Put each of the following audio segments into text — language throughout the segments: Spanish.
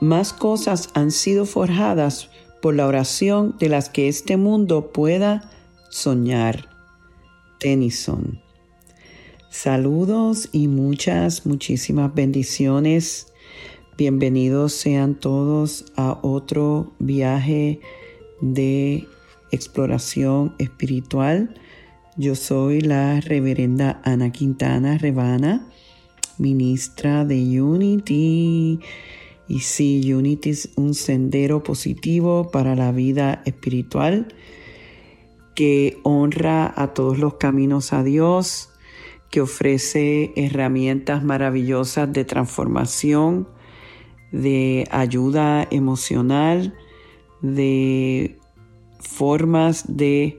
más cosas han sido forjadas por la oración de las que este mundo pueda soñar. Tennyson. Saludos y muchas, muchísimas bendiciones. Bienvenidos sean todos a otro viaje de exploración espiritual. Yo soy la reverenda Ana Quintana Rebana, ministra de Unity y sí, Unity es un sendero positivo para la vida espiritual que honra a todos los caminos a Dios, que ofrece herramientas maravillosas de transformación, de ayuda emocional, de formas de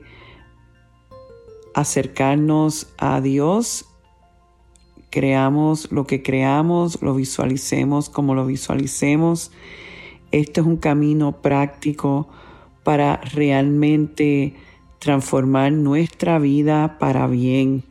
acercarnos a Dios creamos lo que creamos, lo visualicemos como lo visualicemos. Este es un camino práctico para realmente transformar nuestra vida para bien.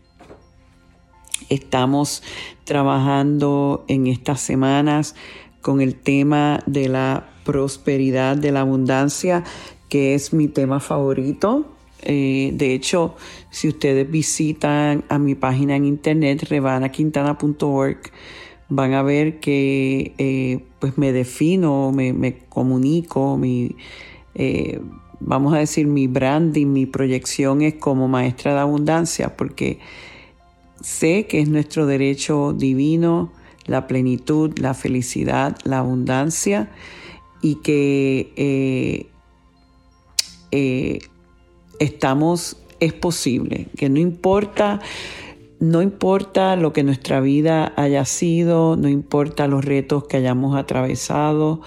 Estamos trabajando en estas semanas con el tema de la prosperidad, de la abundancia, que es mi tema favorito. Eh, de hecho, si ustedes visitan a mi página en internet, revanaquintana.org, van a ver que eh, pues me defino, me, comunico, mi, eh, vamos a decir, mi branding, mi proyección es como maestra de abundancia, porque sé que es nuestro derecho divino la plenitud, la felicidad, la abundancia y que estamos, es posible, que no importa, no importa lo que nuestra vida haya sido, no importa los retos que hayamos atravesado,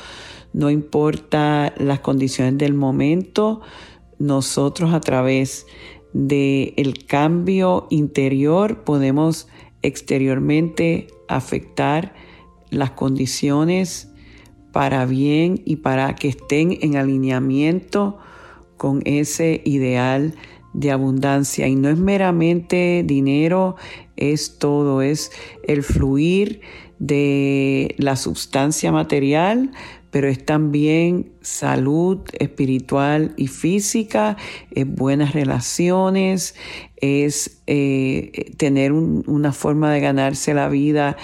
no importa las condiciones del momento, nosotros a través del el cambio interior podemos exteriormente afectar las condiciones para bien y para que estén en alineamiento con ese ideal de abundancia. Y no es meramente dinero, es todo, es el fluir de la sustancia material, pero es también salud espiritual y física, es buenas relaciones, es eh, tener una forma de ganarse la vida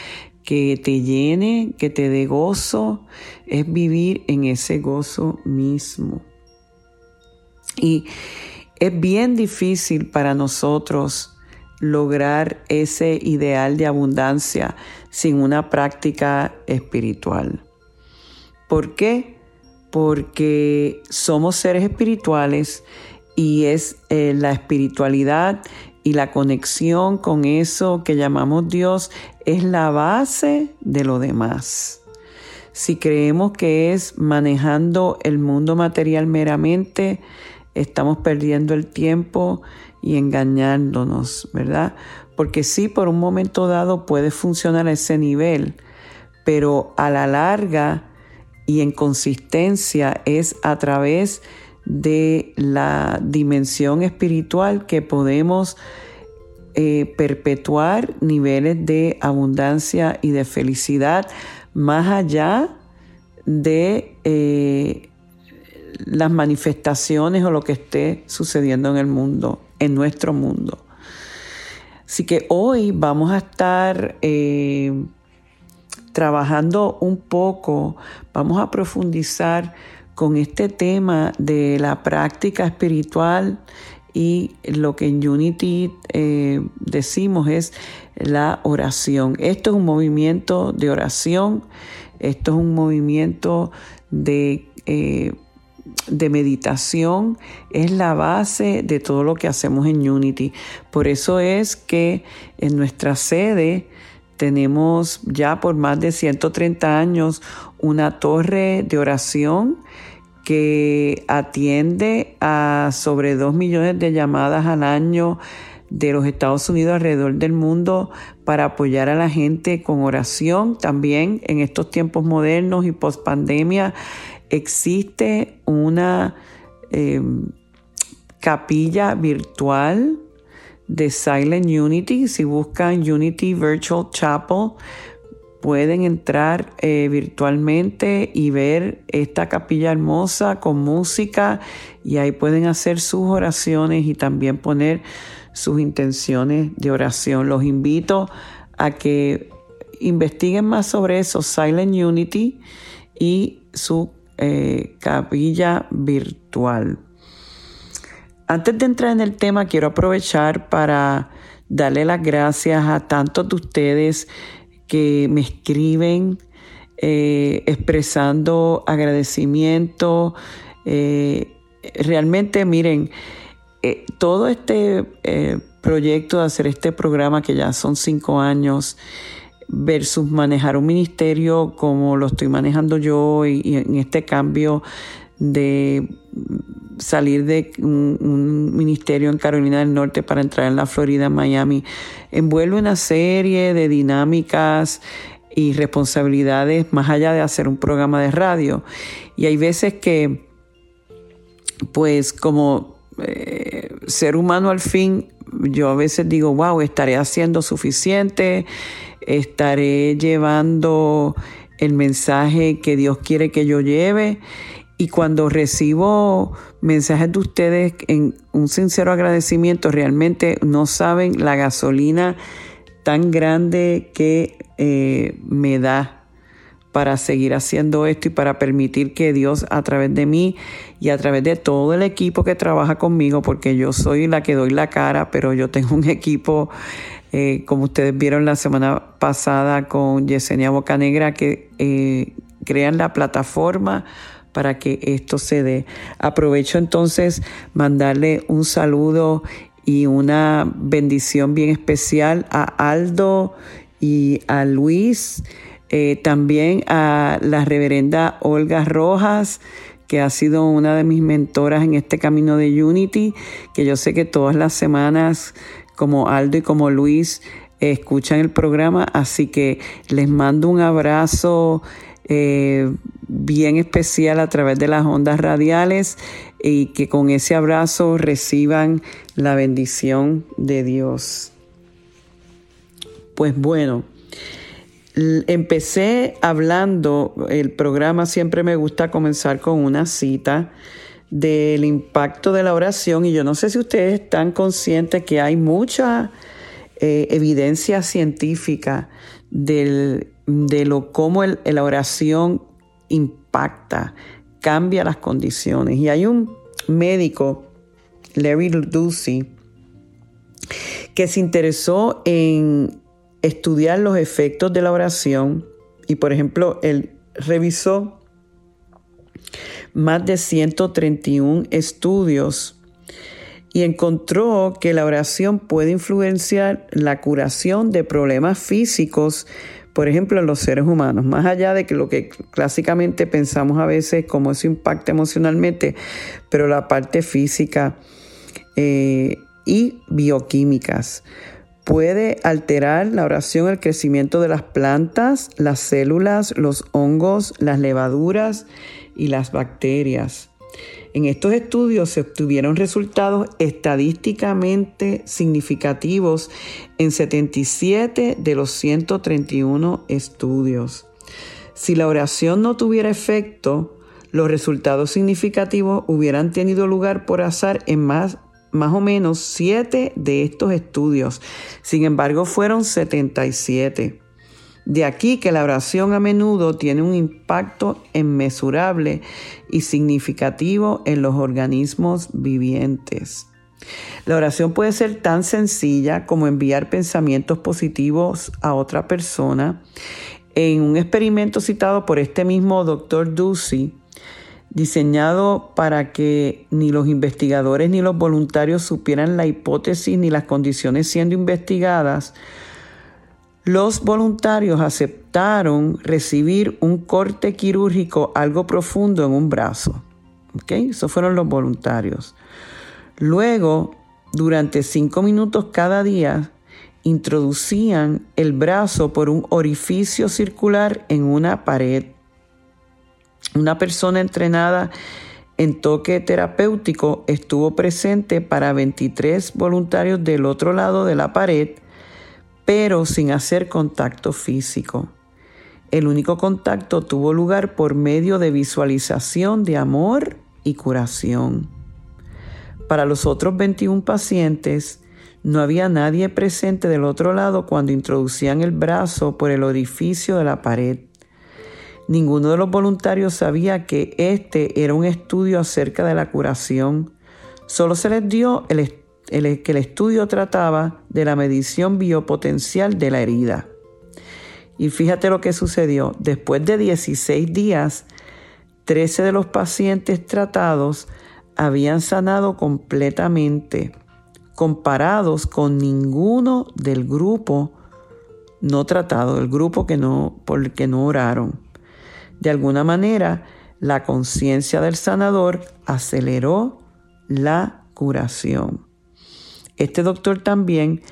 que te llene, que te dé gozo, es vivir en ese gozo mismo. Y es bien difícil para nosotros lograr ese ideal de abundancia sin una práctica espiritual. ¿Por qué? Porque somos seres espirituales y es eh, la espiritualidad y la conexión con eso que llamamos Dios es la base de lo demás. Si creemos que es manejando el mundo material meramente, estamos perdiendo el tiempo y engañándonos, ¿verdad? Porque sí, por un momento dado puede funcionar a ese nivel, pero a la larga y en consistencia es a través de la dimensión espiritual que podemos eh, perpetuar niveles de abundancia y de felicidad más allá de eh, las manifestaciones o lo que esté sucediendo en el mundo, en nuestro mundo. Así que hoy vamos a estar eh, trabajando un poco, vamos a profundizar con este tema de la práctica espiritual y lo que en Unity eh, decimos es la oración. Esto es un movimiento de oración, esto es un movimiento de, eh, de meditación, es la base de todo lo que hacemos en Unity. Por eso es que en nuestra sede tenemos ya por más de 130 años una torre de oración que atiende a sobre 2 millones de llamadas al año de los Estados Unidos alrededor del mundo para apoyar a la gente con oración. También en estos tiempos modernos y post pandemia existe una em, capilla virtual de Silent Unity. Si buscan Unity Virtual Chapel, pueden entrar eh, virtualmente y ver esta capilla hermosa con música y ahí pueden hacer sus oraciones y también poner sus intenciones de oración. Los invito a que investiguen más sobre eso, Silent Unity y su eh, capilla virtual. Antes de entrar en el tema, quiero aprovechar para darle las gracias a tantos de ustedes que me escriben eh, expresando agradecimiento. Eh, realmente, miren, todo este proyecto de hacer este programa, que ya son cinco años, versus manejar un ministerio como lo estoy manejando yo y en este cambio de salir de un, ministerio en Carolina del Norte para entrar en la Florida, en Miami, envuelve una serie de dinámicas y responsabilidades más allá de hacer un programa de radio. Y hay veces que, pues como eh, ser humano al fin, yo a veces digo, wow, estaré haciendo suficiente, estaré llevando el mensaje que Dios quiere que yo lleve. Y cuando recibo mensajes de ustedes en un sincero agradecimiento, realmente no saben la gasolina tan grande que eh, me da para seguir haciendo esto y para permitir que Dios a través de mí y a través de todo el equipo que trabaja conmigo, porque yo soy la que doy la cara, pero yo tengo un equipo, eh, como ustedes vieron la semana pasada con Yesenia Bocanegra, que eh, crean la plataforma para que esto se dé. Aprovecho entonces mandarle un saludo y una bendición bien especial a Aldo y a Luis, eh, también a la reverenda Olga Rojas, que ha sido una de mis mentoras en este camino de Unity, que yo sé que todas las semanas, como Aldo y como Luis, escuchan el programa, así que les mando un abrazo eh, bien especial a través de las ondas radiales y que con ese abrazo reciban la bendición de Dios. Pues bueno, empecé hablando, el programa siempre me gusta comenzar con una cita del impacto de la oración y yo no sé si ustedes están conscientes que hay mucha eh, evidencia científica de lo cómo la oración impacta, cambia las condiciones. Y hay un médico, Larry Ducey, que se interesó en estudiar los efectos de la oración y, por ejemplo, él revisó más de 131 estudios y encontró que la oración puede influenciar la curación de problemas físicos por ejemplo, en los seres humanos, más allá de que lo que clásicamente pensamos a veces como eso impacta emocionalmente, pero la parte física eh, y bioquímicas. Puede alterar la oración, el crecimiento de las plantas, las células, los hongos, las levaduras y las bacterias. En estos estudios se obtuvieron resultados estadísticamente significativos en 77 de los 131 estudios. Si la oración no tuviera efecto, los resultados significativos hubieran tenido lugar por azar en más, más o menos 7 de estos estudios. Sin embargo, fueron 77. De aquí que la oración a menudo tiene un impacto inmesurable y significativo en los organismos vivientes. La oración puede ser tan sencilla como enviar pensamientos positivos a otra persona. En un experimento citado por este mismo doctor Ducey, diseñado para que ni los investigadores ni los voluntarios supieran la hipótesis ni las condiciones siendo investigadas, los voluntarios aceptaron recibir un corte quirúrgico algo profundo en un brazo. ¿Okay? Esos fueron los voluntarios. Luego, durante cinco minutos cada día, introducían el brazo por un orificio circular en una pared. Una persona entrenada en toque terapéutico estuvo presente para 23 voluntarios del otro lado de la pared pero sin hacer contacto físico. El único contacto tuvo lugar por medio de visualización de amor y curación. Para los otros 21 pacientes, no había nadie presente del otro lado cuando introducían el brazo por el orificio de la pared. Ninguno de los voluntarios sabía que este era un estudio acerca de la curación. Solo se les dio el, el, que el estudio trataba de la medición biopotencial de la herida. Y fíjate lo que sucedió. Después de 16 días, 13 de los pacientes tratados habían sanado completamente, comparados con ninguno del grupo no tratado, el grupo que no, por el que no oraron. De alguna manera, la conciencia del sanador aceleró la curación. Este doctor también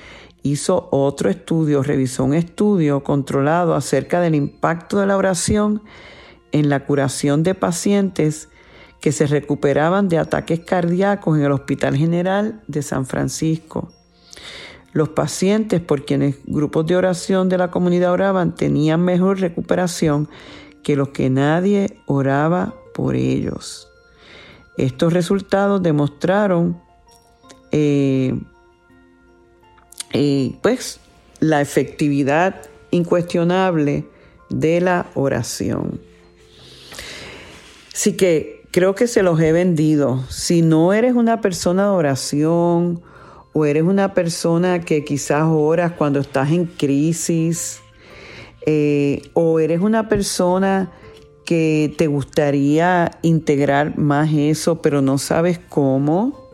hizo otro estudio, revisó un estudio controlado acerca del impacto de la oración en la curación de pacientes que se recuperaban de ataques cardíacos en el Hospital General de San Francisco. Los pacientes por quienes grupos de oración de la comunidad oraban tenían mejor recuperación que los que nadie oraba por ellos. Estos resultados demostraron eh, pues la efectividad incuestionable de la oración. Así que creo que se los he vendido. Si no eres una persona de oración o eres una persona que quizás oras cuando estás en crisis eh, o eres una persona que te gustaría integrar más eso pero no sabes cómo,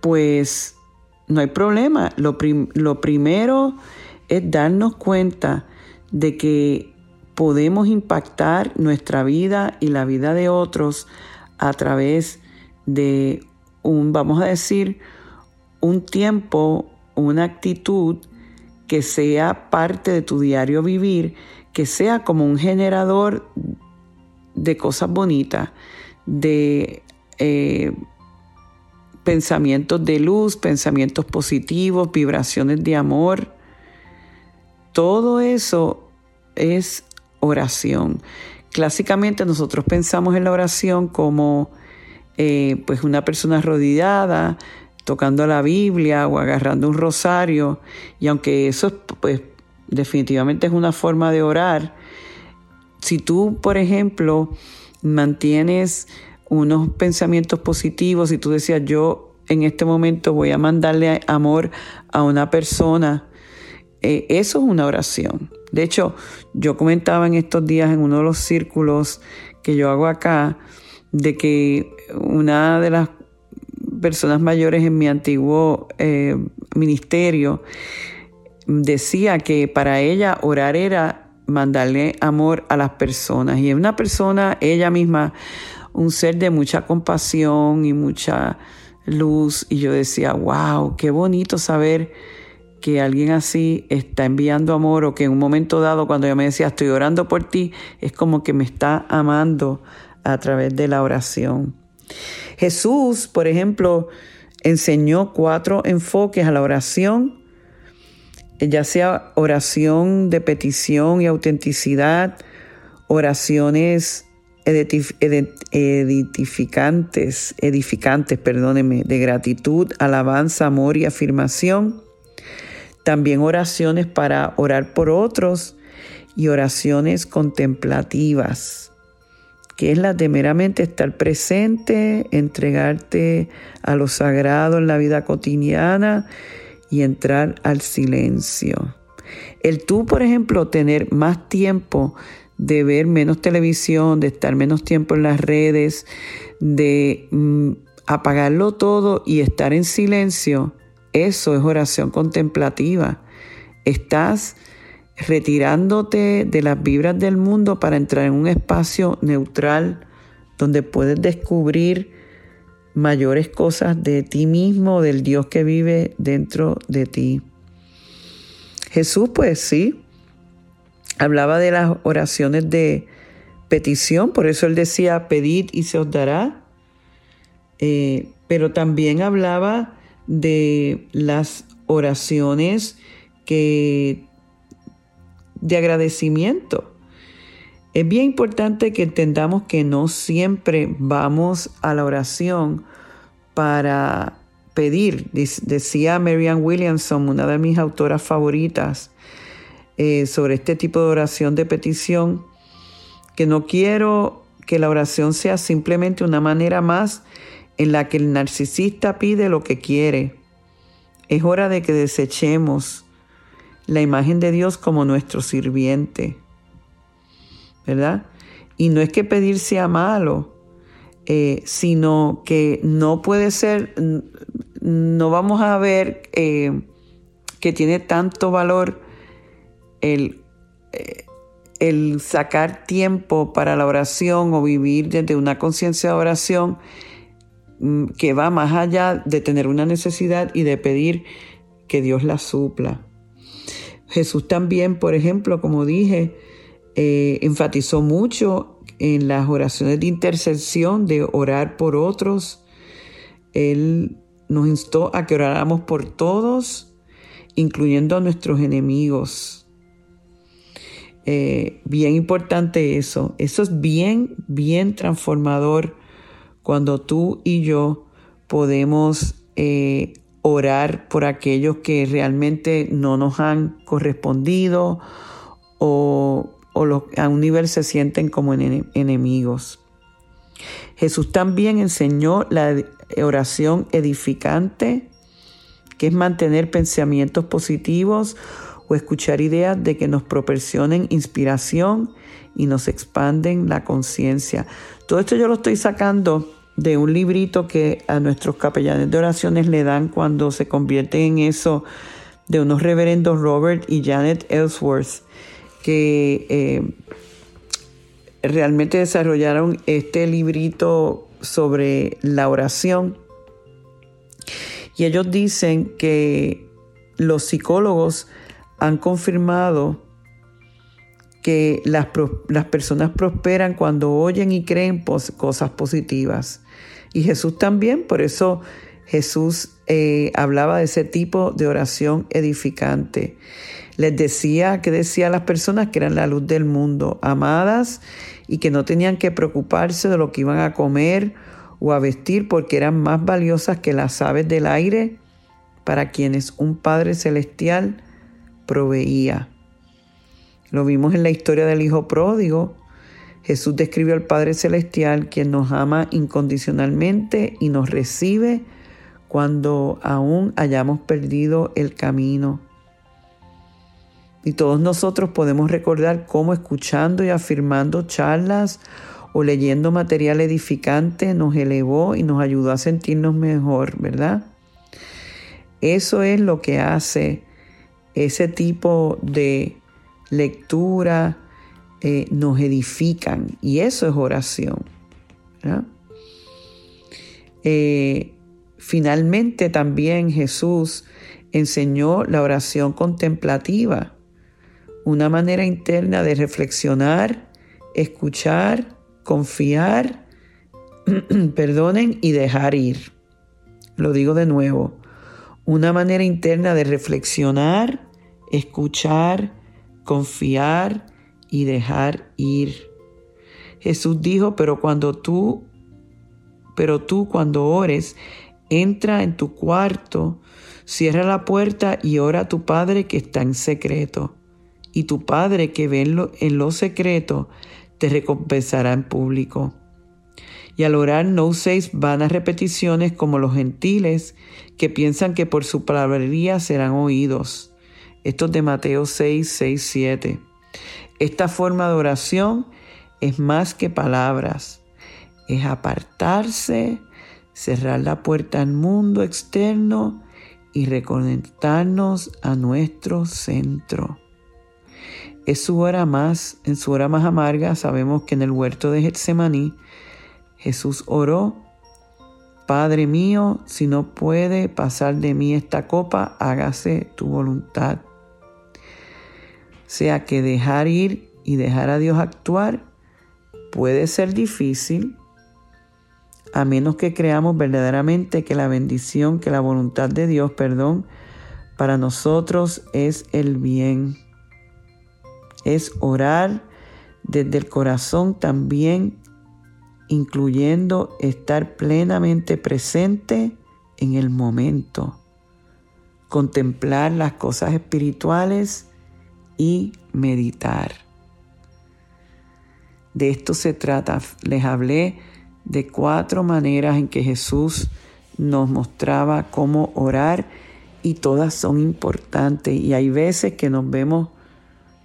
pues no hay problema. Lo, primero es darnos cuenta de que podemos impactar nuestra vida y la vida de otros a través de un, vamos a decir, un tiempo, una actitud que sea parte de tu diario vivir, que sea como un generador de cosas bonitas, de eh, pensamientos de luz, pensamientos positivos, vibraciones de amor. Todo eso es oración. Clásicamente nosotros pensamos en la oración como eh, pues una persona arrodillada, tocando la Biblia o agarrando un rosario, y aunque eso pues definitivamente es una forma de orar, si tú, por ejemplo, mantienes unos pensamientos positivos y tú decías, yo en este momento voy a mandarle amor a una persona, eh, eso es una oración. De hecho, yo comentaba en estos días en uno de los círculos que yo hago acá, de que una de las personas mayores en mi antiguo eh, ministerio decía que para ella orar era mandarle amor a las personas. Y una persona, ella misma, un ser de mucha compasión y mucha luz. Y yo decía, wow, qué bonito saber que alguien así está enviando amor o que en un momento dado cuando yo me decía estoy orando por ti, es como que me está amando a través de la oración. Jesús, por ejemplo, enseñó cuatro enfoques a la oración, ya sea oración de petición y autenticidad, oraciones edificantes, edificantes, perdóneme, de gratitud, alabanza, amor y afirmación. También oraciones para orar por otros y oraciones contemplativas, que es la de meramente estar presente, entregarte a lo sagrado en la vida cotidiana y entrar al silencio. El tú, por ejemplo, tener más tiempo de ver menos televisión, de estar menos tiempo en las redes, de mm, apagarlo todo y estar en silencio, eso es oración contemplativa. Estás retirándote de las vibras del mundo para entrar en un espacio neutral donde puedes descubrir mayores cosas de ti mismo, del Dios que vive dentro de ti. Jesús, pues sí, hablaba de las oraciones de petición, por eso él decía, pedid y se os dará, eh, pero también hablaba de las oraciones que de agradecimiento. Es bien importante que entendamos que no siempre vamos a la oración para pedir. Decía Marianne Williamson, una de mis autoras favoritas, eh, sobre este tipo de oración de petición, que no quiero que la oración sea simplemente una manera más en la que el narcisista pide lo que quiere. Es hora de que desechemos la imagen de Dios como nuestro sirviente, ¿verdad? Y no es que pedir sea malo, eh, sino que no puede ser, no vamos a ver eh, que tiene tanto valor el, eh, el sacar tiempo para la oración o vivir desde una conciencia de oración mm, que va más allá de tener una necesidad y de pedir que Dios la supla. Jesús también, por ejemplo, como dije, eh, enfatizó mucho en las oraciones de intercesión, de orar por otros. Él nos instó a que oráramos por todos, incluyendo a nuestros enemigos. Eh, bien importante eso. Eso es bien, bien transformador cuando tú y yo podemos eh, orar por aquellos que realmente no nos han correspondido o, a un nivel se sienten como enemigos. Jesús también enseñó la oración edificante, que es mantener pensamientos positivos o escuchar ideas de que nos proporcionen inspiración y nos expanden la conciencia. Todo esto yo lo estoy sacando de un librito que a nuestros capellanes de oraciones le dan cuando se convierte en eso de unos reverendos Robert y Janet Ellsworth que eh, realmente desarrollaron este librito sobre la oración. Y ellos dicen que los psicólogos han confirmado que las, personas prosperan cuando oyen y creen cosas positivas. Y Jesús también, por eso Jesús eh, hablaba de ese tipo de oración edificante. Les decía que decía a las personas que eran la luz del mundo, amadas y que no tenían que preocuparse de lo que iban a comer o a vestir porque eran más valiosas que las aves del aire para quienes un Padre Celestial proveía. Lo vimos en la historia del Hijo Pródigo. Jesús describió al Padre Celestial, quien nos ama incondicionalmente y nos recibe cuando aún hayamos perdido el camino. Y todos nosotros podemos recordar cómo escuchando y afirmando charlas o leyendo material edificante nos elevó y nos ayudó a sentirnos mejor, ¿verdad? Eso es lo que hace ese tipo de lectura, eh, nos edifican y eso es oración. Eh, finalmente también Jesús enseñó la oración contemplativa, una manera interna de reflexionar, escuchar, confiar, perdonen y dejar ir. Lo digo de nuevo, una manera interna de reflexionar, escuchar, confiar y dejar ir. Jesús dijo, pero cuando tú, pero tú cuando ores, entra en tu cuarto, cierra la puerta y ora a tu Padre que está en secreto. Y tu Padre que ve en lo, en lo secreto, te recompensará en público. Y al orar no uséis vanas repeticiones como los gentiles que piensan que por su palabrería serán oídos. Esto es de Mateo 6, 6, 7. Esta forma de oración es más que palabras, es apartarse, cerrar la puerta al mundo externo y reconectarnos a nuestro centro. Es su hora más, en su hora más amarga, sabemos que en el huerto de Getsemaní Jesús oró, Padre mío, si no puede pasar de mí esta copa, hágase tu voluntad. Sea que dejar ir y dejar a Dios actuar puede ser difícil, a menos que creamos verdaderamente que la bendición, que la voluntad de Dios, perdón, para nosotros es el bien. Es orar desde el corazón también incluyendo estar plenamente presente en el momento, contemplar las cosas espirituales y meditar. De esto se trata. Les hablé de cuatro maneras en que Jesús nos mostraba cómo orar y todas son importantes y hay veces que nos vemos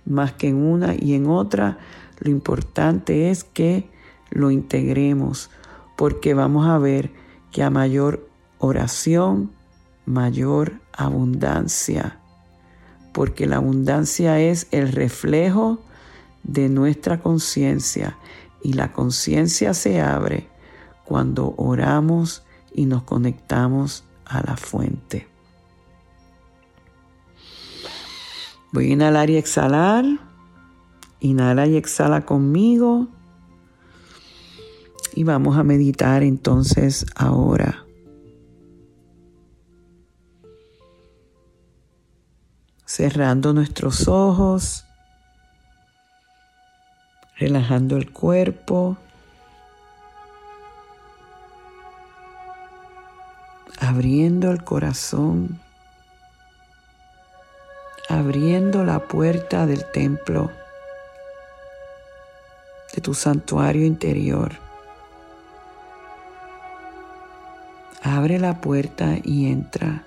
más que en una y en otra. Lo importante es que lo integremos, porque vamos a ver que a mayor oración, mayor abundancia, porque la abundancia es el reflejo de nuestra conciencia y la conciencia se abre cuando oramos y nos conectamos a la fuente. Voy a inhalar y exhalar. Inhala y exhala conmigo. Y vamos a meditar entonces ahora. Cerrando nuestros ojos, relajando el cuerpo, abriendo el corazón, abriendo la puerta del templo, de tu santuario interior. Abre la puerta y entra.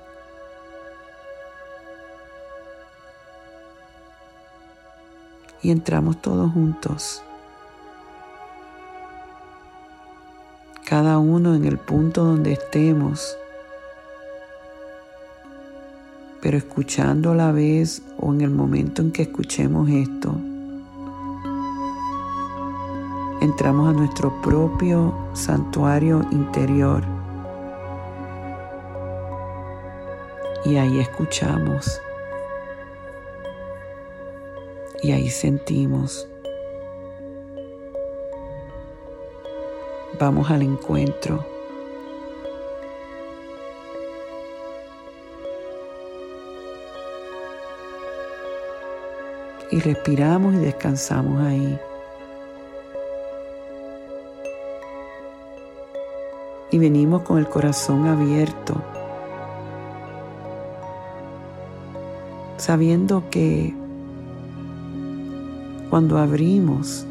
Y entramos todos juntos. Cada uno en el punto donde estemos. Pero escuchando a la vez o en el momento en que escuchemos esto, entramos a nuestro propio santuario interior Y ahí escuchamos. Y ahí sentimos. Vamos al encuentro. Y respiramos y descansamos ahí. Y venimos con el corazón abierto sabiendo que cuando abrimos,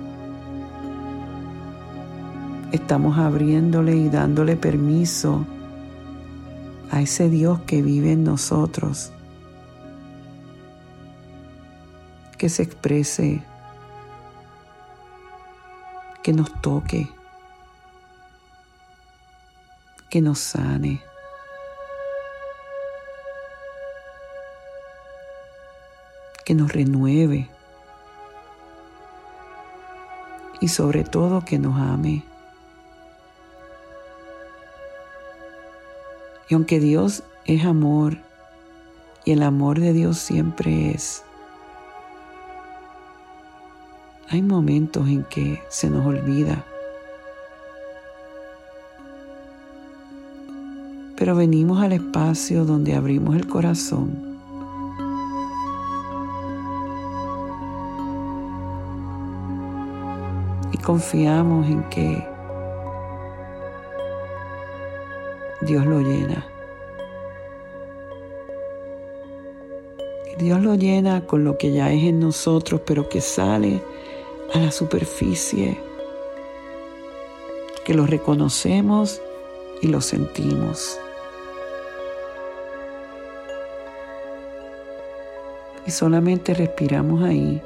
estamos abriéndole y dándole permiso a ese Dios que vive en nosotros, que se exprese, que nos toque, que nos sane. Que nos renueve y sobre todo que nos ame. Y aunque Dios es amor y el amor de Dios siempre es, hay momentos en que se nos olvida. Pero venimos al espacio donde abrimos el corazón confiamos en que Dios lo llena. Dios lo llena con lo que ya es en nosotros, pero que sale a la superficie, que lo reconocemos y lo sentimos. Y solamente respiramos ahí,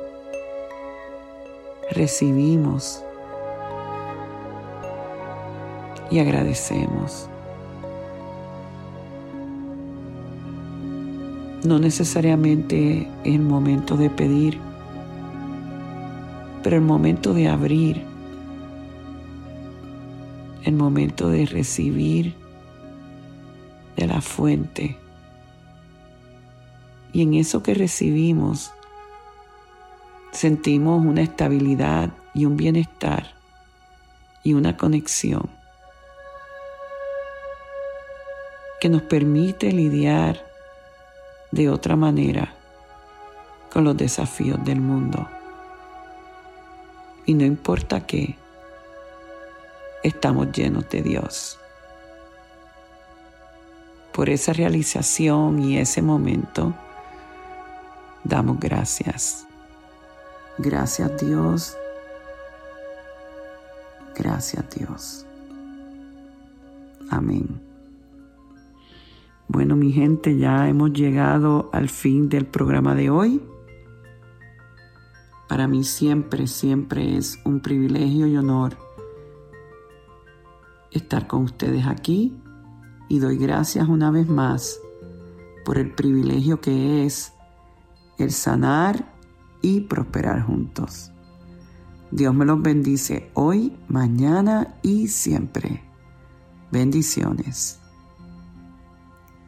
recibimos y agradecemos. No necesariamente el momento de pedir, pero el momento de abrir, el momento de recibir de la fuente. Y en eso que recibimos, sentimos una estabilidad y un bienestar y una conexión que nos permite lidiar de otra manera con los desafíos del mundo. Y no importa qué, estamos llenos de Dios. Por esa realización y ese momento, damos gracias. Gracias Dios. Gracias Dios. Amén. Bueno, mi gente, ya hemos llegado al fin del programa de hoy. Para mí siempre, siempre es un privilegio y honor estar con ustedes aquí y doy gracias una vez más por el privilegio que es el sanar y prosperar juntos. Dios me los bendice hoy, mañana y siempre. Bendiciones.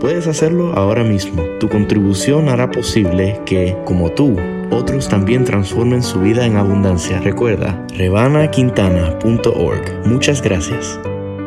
Puedes hacerlo ahora mismo. Tu contribución hará posible que, como tú, otros también transformen su vida en abundancia. Recuerda, rebanaquintana.org. Muchas gracias.